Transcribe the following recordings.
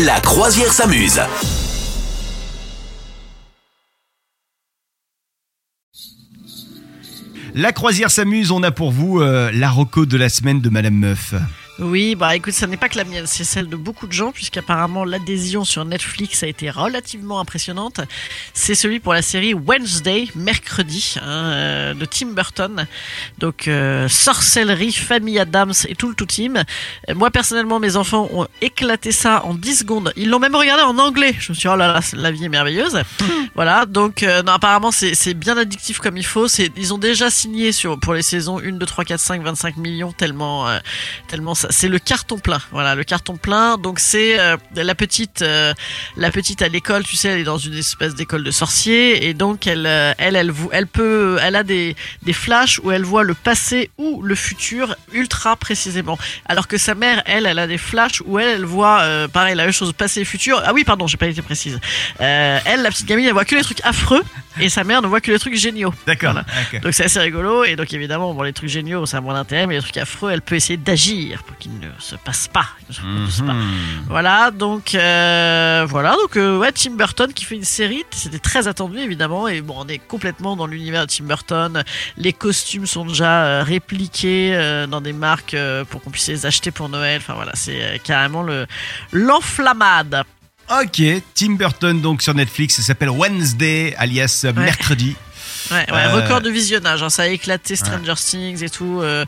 La croisière s'amuse. La croisière s'amuse, on a pour vous euh, la roco de la semaine de Madame Meuf. Oui, bah écoute, ça n'est pas que la mienne, c'est celle de beaucoup de gens, puisqu'apparemment l'adhésion sur Netflix a été relativement impressionnante. C'est celui pour la série Wednesday, mercredi, hein, euh, de Tim Burton. Donc euh, sorcellerie, famille Adams et tout le tout team. Euh, moi personnellement, mes enfants ont éclaté ça en 10 secondes. Ils l'ont même regardé en anglais. Je me suis dit, oh là là, la vie est merveilleuse. voilà, donc euh, non, apparemment c'est bien addictif comme il faut. Ils ont déjà signé sur, pour les saisons 1, 2, 3, 4, 5, 25 millions, tellement, euh, tellement ça- c'est le carton plein. Voilà, le carton plein. Donc c'est euh, la petite, euh, la petite à l'école, tu sais, elle est dans une espèce d'école de sorciers et donc elle, euh, elle, elle, elle peut, elle a des, des flashs où elle voit le passé ou le futur ultra précisément. Alors que sa mère, elle, elle a des flashs où elle, elle voit, euh, pareil, la même chose, passé et futur. Ah oui, pardon, j'ai pas été précise. Euh, elle, la petite gamine, elle voit que les trucs affreux et sa mère ne voit que les trucs géniaux. D'accord. Voilà. Donc c'est assez rigolo et donc évidemment bon les trucs géniaux ça a moins d'intérêt mais les trucs affreux elle peut essayer d'agir pour qu'ils ne se passent pas. Se. Mhm. Voilà donc euh, voilà donc euh, ouais Tim Burton qui fait une série c'était très attendu évidemment et bon on est complètement dans l'univers de Tim Burton. Les costumes sont déjà euh, répliqués dans des marques pour qu'on puisse les acheter pour Noël. Enfin voilà c'est carrément le l'enflammade. Ok, Tim Burton donc sur Netflix, ça s'appelle Wednesday, alias mercredi. Ouais, ouais, Euh, record de visionnage, hein, ça a éclaté Stranger Things et tout. euh,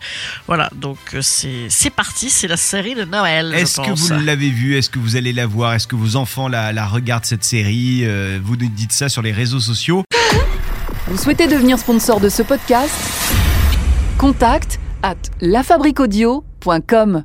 voilà, donc euh, c'est c'est parti, c'est la série de Noël. Est-ce que vous l'avez vue? Est-ce que vous allez la voir? Est-ce que vos enfants la, la regardent cette série? Euh, Vous nous dites ça sur les réseaux sociaux. Vous souhaitez devenir sponsor de ce podcast? Contact à lafabriquaudio.com.